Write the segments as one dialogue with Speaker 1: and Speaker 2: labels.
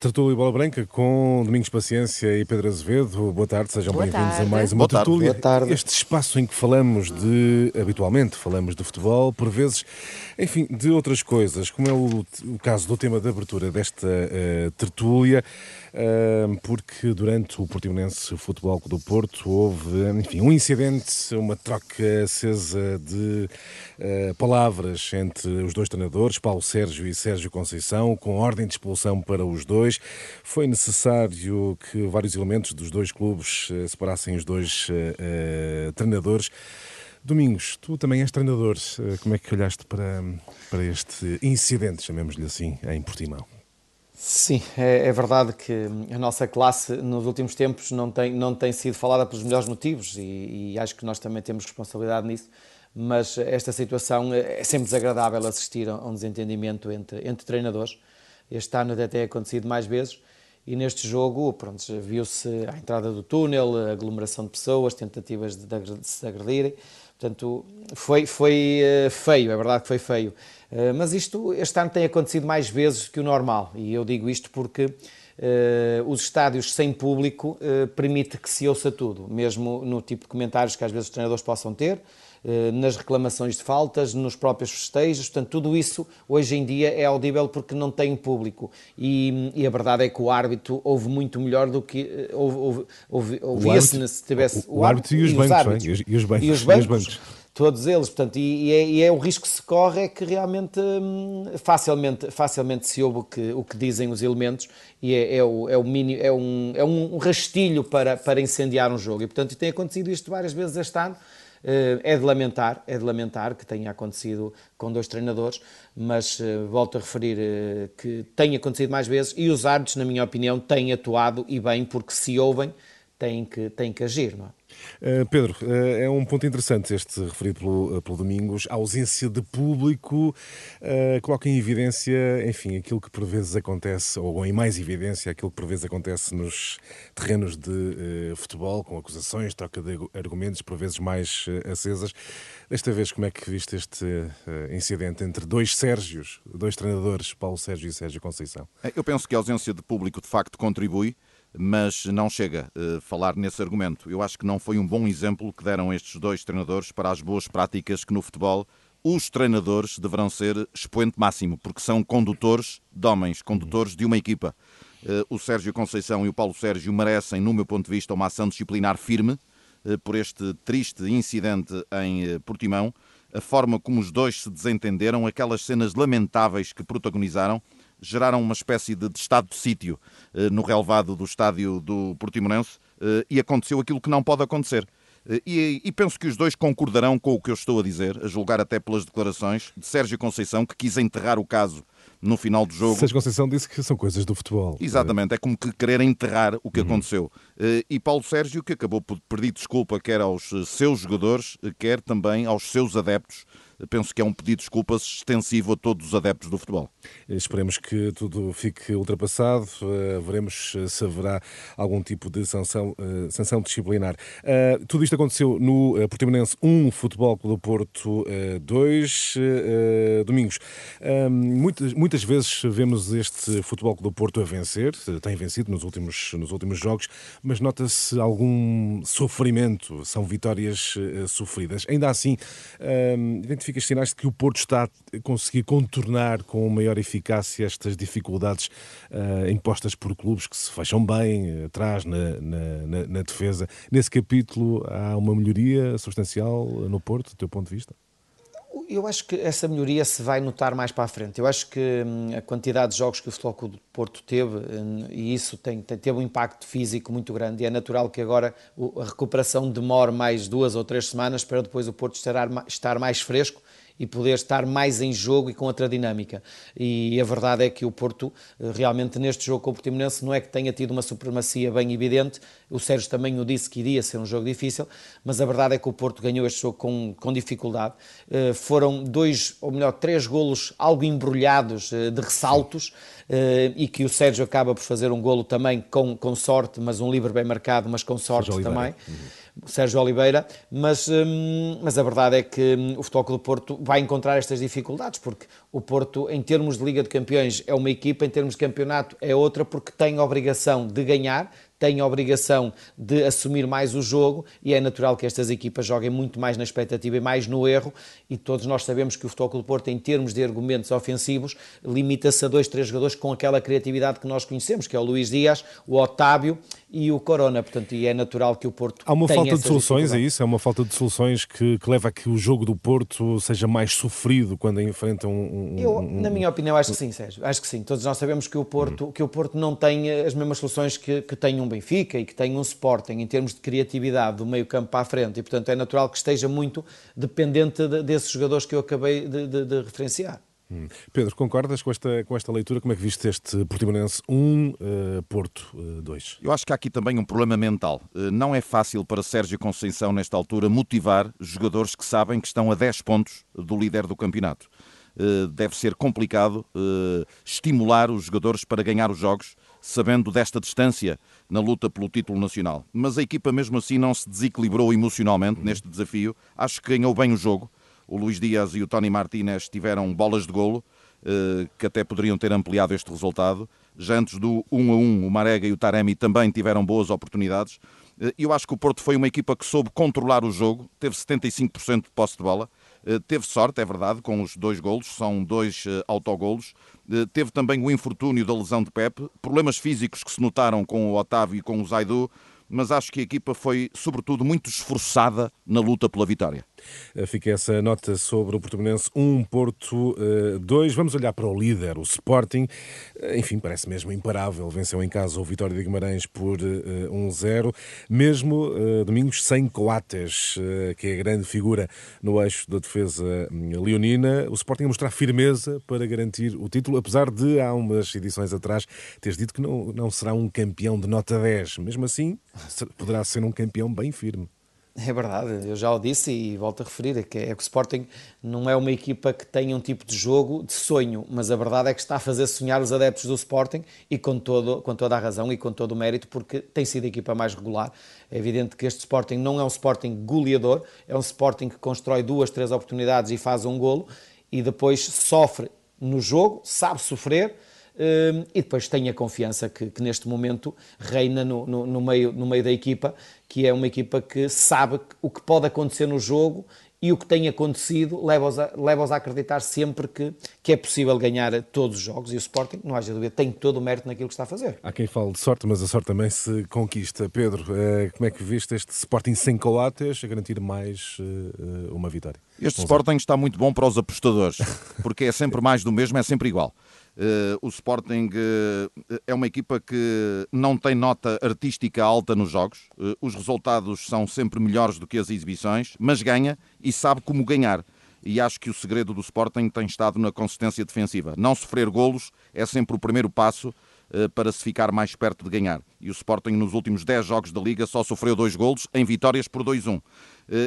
Speaker 1: Tertúlia Bola Branca com Domingos Paciência e Pedro Azevedo. Boa tarde, sejam bem-vindos a mais uma
Speaker 2: Boa
Speaker 1: tertúlia.
Speaker 2: Boa tarde.
Speaker 1: Este espaço em que falamos de, habitualmente, falamos de futebol, por vezes, enfim, de outras coisas, como é o, o caso do tema de abertura desta uh, tertúlia, uh, porque durante o Portimonense Futebol do Porto houve, enfim, um incidente, uma troca acesa de uh, palavras entre os dois treinadores, Paulo Sérgio e Sérgio Conceição, com ordem de expulsão para os dois. Foi necessário que vários elementos dos dois clubes uh, separassem os dois uh, treinadores. Domingos, tu também és treinador. Como é que olhaste para, para este incidente, chamemos-lhe assim, em Portimão?
Speaker 2: Sim, é, é, verdade que a nossa classe nos últimos tempos não tem, não tem sido falada pelos melhores motivos e, e acho que nós também temos responsabilidade nisso, mas esta situação é sempre desagradável assistir a um desentendimento entre, entre treinadores. Este ano até tem acontecido mais vezes e neste jogo, pronto, viu-se a entrada do túnel, a aglomeração de pessoas, tentativas de, de se agredirem. Portanto, foi, foi uh, feio, é verdade que foi feio. Uh, mas isto este ano tem acontecido mais vezes que o normal. E eu digo isto porque uh, os estádios sem público permite que se ouça tudo, mesmo no tipo de comentários que às vezes os treinadores possam ter, nas reclamações de faltas, nos próprios festejos, portanto, tudo isso hoje em dia é audível porque não tem público. E, e a verdade é que o árbitro ouve muito melhor do que ouvia-se se tivesse.
Speaker 1: O, o, o árbitro, e os, bancos, árbitros, e, os, e, os bancos,
Speaker 2: e os bancos. E os bancos todos eles, portanto, e, e, é, e, é, o risco que se corre é que realmente hum, facilmente, facilmente se ouve o que, o que dizem os elementos e é, é, o, é, o mini, é, um, é um rastilho para, para incendiar um jogo. E, portanto, tem acontecido isto várias vezes este ano. Eh, é de lamentar, é de lamentar que tenha acontecido com dois treinadores, mas eh, volto a referir eh, que tem acontecido mais vezes e os árbitros, na minha opinião, têm atuado e bem, porque se ouvem, têm que, têm que agir, não é?
Speaker 1: Uh, Pedro, uh, é um ponto interessante este referido pelo, pelo Domingos. A ausência de público coloca em evidência, enfim, aquilo que por vezes acontece, ou em mais evidência, aquilo que por vezes acontece nos terrenos de futebol, com acusações, troca de argumentos, por vezes mais acesas. Desta vez, como é que viste este incidente entre dois Sérgios, dois treinadores, Paulo Sérgio e Sérgio Conceição?
Speaker 3: Eu penso que a ausência de público de facto contribui mas não chega a uh, falar nesse argumento. Eu acho que não foi um bom exemplo que deram estes dois treinadores para as boas práticas que no futebol os treinadores deverão ser expoente máximo, porque são condutores de homens, condutores de uma equipa. Uh, o Sérgio Conceição e o Paulo Sérgio merecem, no meu ponto de vista, uma ação disciplinar firme uh, por este triste incidente em Portimão. A forma como os dois se desentenderam, aquelas cenas lamentáveis que protagonizaram, geraram uma espécie de, de estado de sítio eh, no relevado do estádio do Portimonense eh, e aconteceu aquilo que não pode acontecer. Eh, e, e, penso que os dois concordarão com o que eu estou a dizer, a julgar até pelas declarações de Sérgio Conceição, que quis enterrar o caso no final do jogo.
Speaker 1: Sérgio Conceição disse que são coisas do futebol.
Speaker 3: Exatamente, é como que querer enterrar o que uhum. aconteceu. E Paulo Sérgio, que acabou por pedir desculpa quer aos seus jogadores, quer também aos seus adeptos penso que é um pedido de desculpas extensivo a todos os adeptos do futebol.
Speaker 1: Esperemos que tudo fique ultrapassado, uh, veremos se haverá algum tipo de sanção, uh, sanção disciplinar. Uh, tudo isto aconteceu no Portimonense 1, Futebol Clube do Porto 2, domingos. muitas, muitas vezes vemos este Futebol Clube do Porto a vencer, tem vencido nos últimos, nos últimos jogos, mas nota-se algum sofrimento, são vitórias sofridas. Ainda assim, identifica identificas sinais de que o Porto está a conseguir contornar com maior eficácia estas dificuldades uh, impostas por clubes que se fecham bem atrás na, na, na defesa. Nesse capítulo há uma melhoria substancial no Porto, do teu ponto de vista?
Speaker 2: Eu acho que essa melhoria se vai notar mais para a frente. Eu acho que hum, a quantidade de jogos que o Futebol do Porto teve, hum, e isso tem, tem, teve um impacto físico muito grande, e é natural que agora a recuperação demore mais duas ou três semanas para depois o Porto estar, estar mais fresco e poder estar mais em jogo e com outra dinâmica. E a verdade é que o Porto, eh, realmente neste jogo com o Portimonense, não é que tenha tido uma supremacia bem evidente, o Sérgio também o disse que iria ser um jogo difícil, mas a verdade é que o Porto ganhou este jogo com, com dificuldade. Uh, foram dois, ou melhor, três golos algo embrulhados uh, de ressaltos uh, e que o Sérgio acaba por fazer um golo também com, com sorte, mas um livre bem marcado, mas com sorte também. Uhum Sérgio Oliveira, mas, hum, mas a verdade é que hum, o Futebol Clube do Porto vai encontrar estas dificuldades, porque o Porto, em termos de Liga de Campeões, é uma equipa, em termos de campeonato, é outra, porque tem a obrigação de ganhar, tem a obrigação de assumir mais o jogo e é natural que estas equipas joguem muito mais na expectativa e mais no erro e todos nós sabemos que o Futebol Clube Porto, em termos de argumentos ofensivos, limita-se a dois, três jogadores com aquela criatividade que nós conhecemos, que é o Luís Dias, o Otávio e o Corona, portanto, e é natural que o Porto
Speaker 1: Há uma falta de soluções, é isso? É uma falta de soluções que, que, leva a que o jogo do Porto seja mais sofrido quando enfrenta um...
Speaker 2: um Eu, na minha opinião, acho que sim, Sérgio, acho que sim. Todos nós sabemos que o Porto, hum. que o Porto não tem as mesmas soluções que, que tem um Benfica e que tem um Sporting em termos de criatividade do meio campo para a frente e, portanto, é natural que esteja muito dependente de, desses jogadores que eu acabei de, de, de referenciar.
Speaker 1: Hum. Pedro, concordas com esta, com esta leitura? Como é que viste este Portimonense 1, uh, Porto uh, 2?
Speaker 3: Eu acho que há aqui também um problema mental. Uh, não é fácil para Sérgio Conceição, nesta altura, motivar jogadores que sabem que estão a 10 pontos do líder do campeonato. Deve ser complicado estimular os jogadores para ganhar os jogos, sabendo desta distância na luta pelo título nacional. Mas a equipa, mesmo assim, não se desequilibrou emocionalmente neste desafio. Acho que ganhou bem o jogo o Luís Dias e o Tony Martínez tiveram bolas de golo, eh, que até poderiam ter ampliado este resultado. Já antes do 1 a 1, o Marega e o Taremi também tiveram boas oportunidades. Eh, eu acho que o Porto foi uma equipa que soube controlar o jogo, teve 75% de posse de bola, eh, teve sorte, é verdade, com os dois golos, são dois autogolos. Teve também o infortúnio da lesão de Pepe, problemas físicos que se notaram com o Otávio e com o Zaidu, mas acho que a equipa foi, sobretudo, muito esforçada na luta pela vitória.
Speaker 1: Eh, fica essa nota sobre o Portimonense 1, Porto 2. Eh, Vamos olhar para o líder, o Sporting. Eh, enfim, parece mesmo imparável. Venceu em casa o Vitória de Guimarães por 1-0. Mesmo domingos sem Coates, que é a grande figura no eixo da defesa hum, leonina. O Sporting a mostrar firmeza para garantir o título, apesar de há umas edições atrás teres dito que não, não será um campeão de nota 10. Mesmo assim, poderá ser um campeão bem firme.
Speaker 2: É verdade, eu já o disse e volto a referir, é que, é que o Sporting não é uma equipa que tenha um tipo de jogo de sonho, mas a verdade é que está a fazer sonhar os adeptos do Sporting e com, todo, com toda a razão e com todo o mérito, porque tem sido a equipa mais regular. É evidente que este Sporting não é um Sporting goleador, é um Sporting que constrói duas, três oportunidades e faz um golo e depois sofre no jogo, sabe sofrer, Hum, e depois tenha confiança que, que neste momento reina no, no, no, meio, no meio da equipa, que é uma equipa que sabe o que pode acontecer no jogo e o que tem acontecido leva-os a, leva a acreditar sempre que, que é possível ganhar todos os jogos e o Sporting, não haja dúvida, tem todo o mérito naquilo que está a fazer.
Speaker 1: Há quem fale de sorte, mas a sorte também se conquista. Pedro, eh, como é que viste este Sporting sem coates a garantir mais eh, uma vitória?
Speaker 3: Este Sporting está muito bom para os apostadores, porque é sempre mais do mesmo, é sempre igual. Uh, o Sporting uh, é uma equipa que não tem nota artística alta nos jogos. Uh, os resultados são sempre melhores do que as exibições, mas ganha e sabe como ganhar. E acho que o segredo do Sporting tem estado na consistência defensiva. Não sofrer golos é sempre o primeiro passo para se ficar mais perto de ganhar. E o Sporting, nos últimos 10 jogos da Liga, só sofreu dois golos em vitórias por 2-1.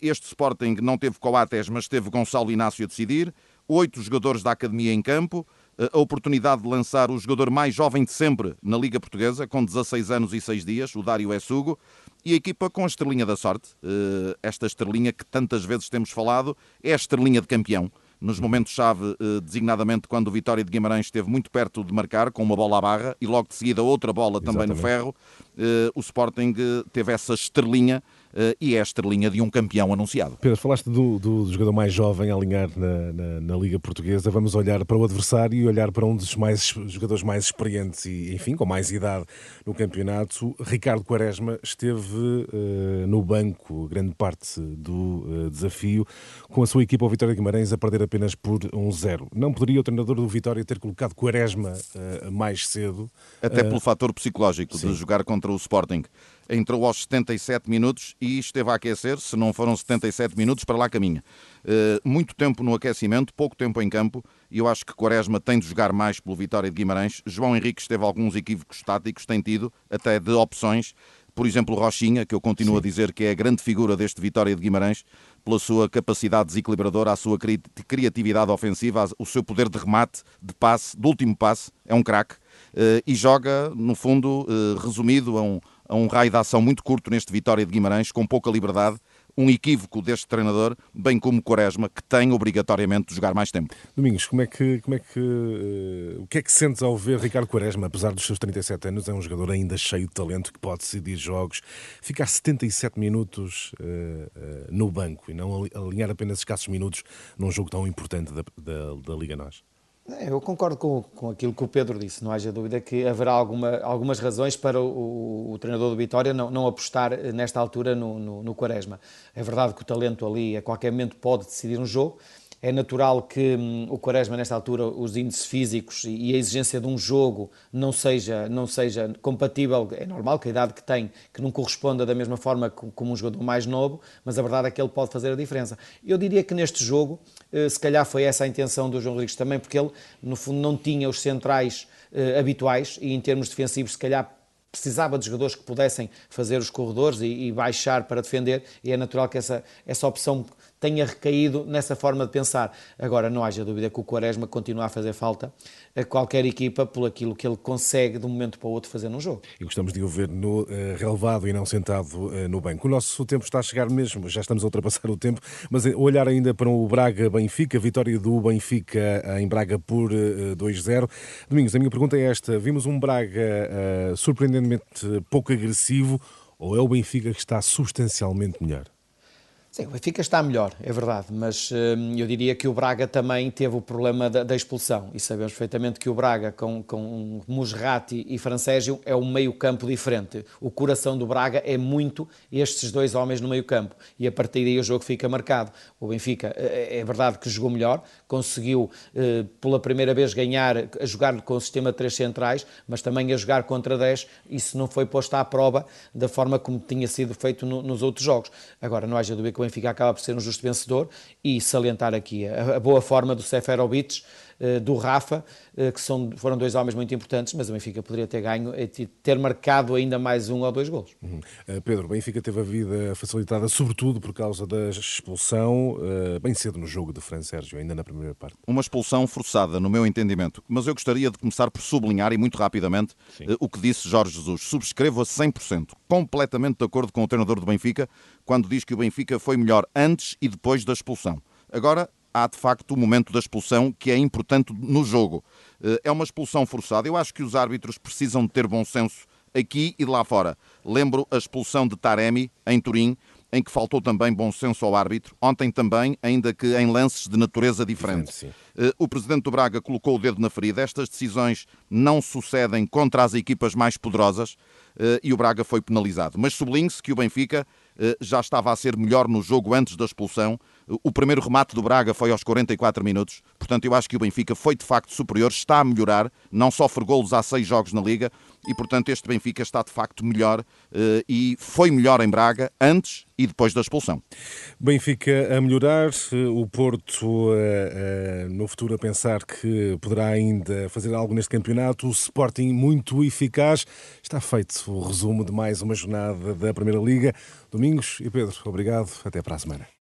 Speaker 3: Este Sporting não teve Coates, mas teve Gonçalo Inácio a decidir. Oito jogadores da academia em campo a oportunidade de lançar o jogador mais jovem de sempre na Liga Portuguesa, com 16 anos e 6 dias, o Dário Essugo, e a equipa com a estrelinha da sorte. Eh, esta estrelinha que tantas vezes temos falado é a estrelinha de campeão. Nos momentos-chave, eh, designadamente quando o Vitória de Guimarães esteve muito perto de marcar, com uma bola à barra, e logo de seguida outra bola também Exatamente. no ferro, eh, o Sporting teve essa estrelinha uh, e é a estrelinha de um campeão anunciado.
Speaker 1: Pedro, falaste do, do jogador mais jovem a alinhar na, na, na, Liga Portuguesa. Vamos olhar para o adversário e olhar para um dos mais, jogadores mais experientes e, enfim, com mais idade no campeonato. Ricardo Quaresma esteve uh, no banco grande parte do uh, desafio, com a sua equipa, o Vitória de Guimarães, a perder apenas por 1-0. Um Não poderia o treinador do Vitória ter colocado Quaresma mais cedo?
Speaker 3: Até pelo fator psicológico sim. de jogar contra o Sporting entrou aos 77 minutos e esteve a aquecer, se não foram 77 minutos, para lá caminha. Uh, muito tempo no aquecimento, pouco tempo em campo, e eu acho que Quaresma tem de jogar mais pelo Vitória de Guimarães. João Henrique teve alguns equívocos táticos, tem tido, até de opções. Por exemplo, Rochinha, que eu continuo Sim. a dizer que é a grande figura deste Vitória de Guimarães, pela sua capacidade desequilibradora, a sua criatividade ofensiva, o seu poder de remate, de passe, de último passe, é um craque. Uh, e joga, no fundo, uh, resumido a um, a um raio de ação muito curto neste Vitória de Guimarães, com pouca liberdade, um equívoco deste treinador, bem como Quaresma, que tem obrigatoriamente de jogar mais tempo.
Speaker 1: Domingos, como é que, como é que, uh, o que é que sentes ao ver Ricardo Quaresma, apesar dos seus 37 anos, é um jogador ainda cheio de talento que pode decidir jogos, ficar 77 minutos uh, uh, no banco e não alinhar apenas escassos minutos num jogo tão importante da, da, da Liga Nós?
Speaker 2: É, eu concordo com, com aquilo que o Pedro disse, não haja dúvida que haverá alguma, algumas razões para o, o, o treinador do Vitória não, não, apostar nesta altura no, no, no Quaresma. É verdade que o talento ali a qualquer momento pode decidir um jogo, é natural que hum, o Quaresma, nesta altura, os índices físicos e a exigência de um jogo não seja, não seja compatível. É normal que a idade que tem, que não corresponda da mesma forma como um jogador mais novo, mas a verdade é que ele pode fazer a diferença. Eu diria que neste jogo, eh, se calhar foi essa a intenção do João Rodrigues também, porque ele, no fundo, não tinha os centrais eh, habituais e, em termos defensivos, se calhar precisava de jogadores que pudessem fazer os corredores e, e, baixar para defender, e é natural que essa, essa opção tenha recaído nessa forma de pensar. Agora, não haja dúvida que o Quaresma continua a fazer falta a qualquer equipa por aquilo que ele consegue de um momento para o outro fazer num jogo.
Speaker 1: E gostamos de o ver no uh, relevado e não sentado uh, no banco. O nosso tempo está a chegar mesmo, já estamos a ultrapassar o tempo, mas uh, olhar ainda para o Braga-Benfica, vitória do Benfica em Braga por 2-0. Domingos, a minha pergunta é esta: vimos um Braga surpreendentemente pouco agressivo ou é o Benfica que está substancialmente melhor?
Speaker 2: Sim, o Benfica está melhor, é verdade, mas hum, eu diria que o Braga também teve o problema da, da expulsão e sabemos perfeitamente que o Braga com, com Musrati e Francésio é um meio campo diferente. O coração do Braga é muito estes dois homens no meio campo e a partir daí o jogo fica marcado. O Benfica é, é verdade que jogou melhor, conseguiu eh, pela primeira vez ganhar, a jogar com o sistema de três centrais, mas também a jogar contra 10, isso não foi posto à prova da forma como tinha sido feito no, nos outros jogos. Agora, não haja dúvida que o Benfica acaba por ser um justo vencedor e salientar aqui a, a boa forma do Seferovic, do Rafa, eh, que são, foram dois homens muito importantes, mas o Benfica poderia ter ganho e ter marcado ainda mais um ou dois golos.
Speaker 1: Uhum. Uh, Pedro, o Benfica teve a vida facilitada sobretudo por causa da expulsão bem cedo no jogo de Fran Sérgio, ainda na primeira parte.
Speaker 3: Uma expulsão forçada, no meu entendimento, mas eu gostaria de começar por sublinhar e muito rapidamente uh, o que disse Jorge Jesus. Subscrevo a 100%, completamente de acordo com o treinador do Benfica, quando diz que o Benfica foi melhor antes e depois da expulsão. Agora, há de facto o momento da expulsão que é importante no jogo. Eh, é uma expulsão forçada. Eu acho que os árbitros precisam de ter bom senso aqui e lá fora. Lembro a expulsão de Taremi em Turim, em que faltou também bom senso ao árbitro. Ontem também, ainda que em lances de natureza diferente. Sim, sim. Eh, o presidente do Braga colocou o dedo na ferida. Estas decisões não sucedem contra as equipas mais poderosas eh, e o Braga foi penalizado. Mas sublinhe-se que o Benfica já estava a ser melhor no jogo antes da expulsão o primeiro remate do Braga foi aos 44 minutos, portanto eu acho que o Benfica foi de facto superior, está a melhorar, não sofre golos há seis jogos na Liga e portanto este Benfica está de facto melhor eh, e foi melhor em Braga antes e depois da expulsão.
Speaker 1: Benfica a melhorar, o Porto eh, eh, no futuro a pensar que poderá ainda fazer algo neste campeonato, o Sporting muito eficaz. Está feito o resumo de mais uma jornada da Primeira Liga. Domingos e Pedro, obrigado, até para a semana.